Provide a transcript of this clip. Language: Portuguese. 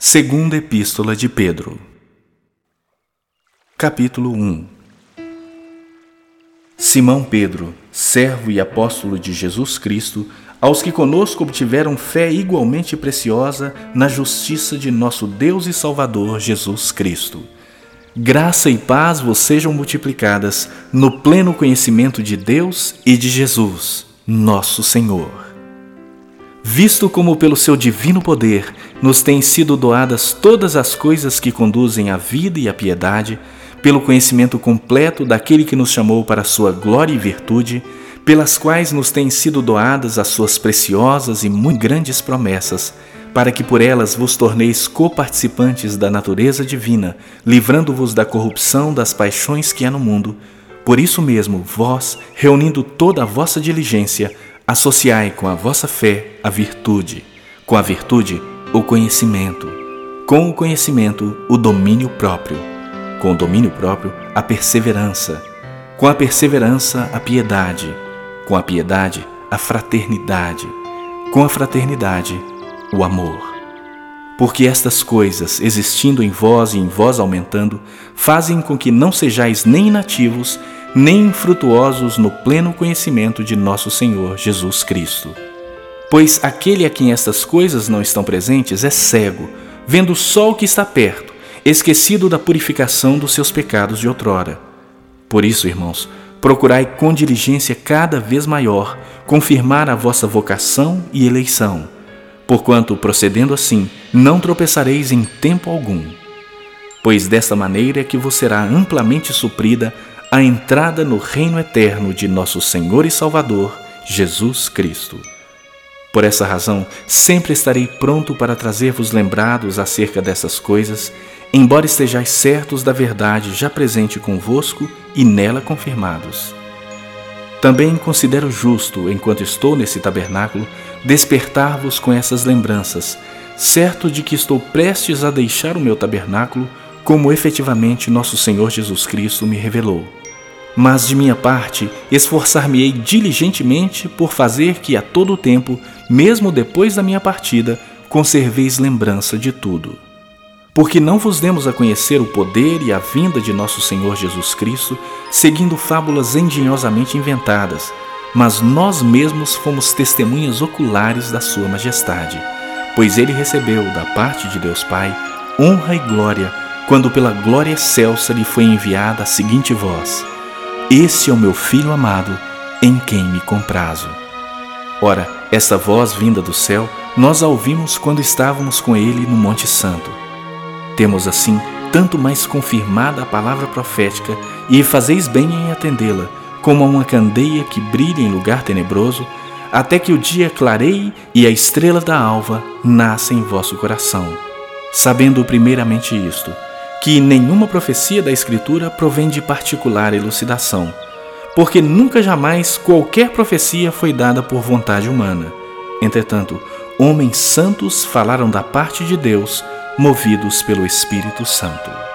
Segunda Epístola de Pedro. Capítulo 1 Simão Pedro, servo e apóstolo de Jesus Cristo, aos que conosco obtiveram fé igualmente preciosa na justiça de nosso Deus e Salvador Jesus Cristo. Graça e paz vos sejam multiplicadas no pleno conhecimento de Deus e de Jesus, nosso Senhor visto como pelo seu divino poder nos têm sido doadas todas as coisas que conduzem à vida e à piedade, pelo conhecimento completo daquele que nos chamou para sua glória e virtude, pelas quais nos têm sido doadas as suas preciosas e muito grandes promessas, para que por elas vos torneis coparticipantes da natureza divina, livrando-vos da corrupção das paixões que há no mundo. Por isso mesmo, vós, reunindo toda a vossa diligência, Associai com a vossa fé a virtude, com a virtude o conhecimento, com o conhecimento o domínio próprio, com o domínio próprio a perseverança, com a perseverança a piedade, com a piedade a fraternidade, com a fraternidade o amor. Porque estas coisas, existindo em vós e em vós aumentando, fazem com que não sejais nem inativos, nem infrutuosos no pleno conhecimento de nosso Senhor Jesus Cristo. Pois aquele a quem estas coisas não estão presentes é cego, vendo só o que está perto, esquecido da purificação dos seus pecados de outrora. Por isso, irmãos, procurai com diligência cada vez maior confirmar a vossa vocação e eleição, porquanto, procedendo assim, não tropeçareis em tempo algum. Pois desta maneira é que vos será amplamente suprida a entrada no reino eterno de nosso Senhor e Salvador, Jesus Cristo. Por essa razão, sempre estarei pronto para trazer-vos lembrados acerca dessas coisas, embora estejais certos da verdade já presente convosco e nela confirmados. Também considero justo, enquanto estou nesse tabernáculo, despertar-vos com essas lembranças, certo de que estou prestes a deixar o meu tabernáculo, como efetivamente nosso Senhor Jesus Cristo me revelou mas de minha parte esforçar-me-ei diligentemente por fazer que a todo tempo, mesmo depois da minha partida, conserveis lembrança de tudo. Porque não vos demos a conhecer o poder e a vinda de nosso Senhor Jesus Cristo, seguindo fábulas engenhosamente inventadas, mas nós mesmos fomos testemunhas oculares da Sua Majestade, pois ele recebeu da parte de Deus Pai honra e glória, quando pela glória excelsa lhe foi enviada a seguinte voz: esse é o meu filho amado, em quem me comprazo. Ora, essa voz vinda do céu, nós a ouvimos quando estávamos com ele no Monte Santo. Temos assim tanto mais confirmada a palavra profética, e fazeis bem em atendê-la, como a uma candeia que brilha em lugar tenebroso, até que o dia clareie e a estrela da alva nasça em vosso coração. Sabendo primeiramente isto, que nenhuma profecia da Escritura provém de particular elucidação, porque nunca jamais qualquer profecia foi dada por vontade humana. Entretanto, homens santos falaram da parte de Deus, movidos pelo Espírito Santo.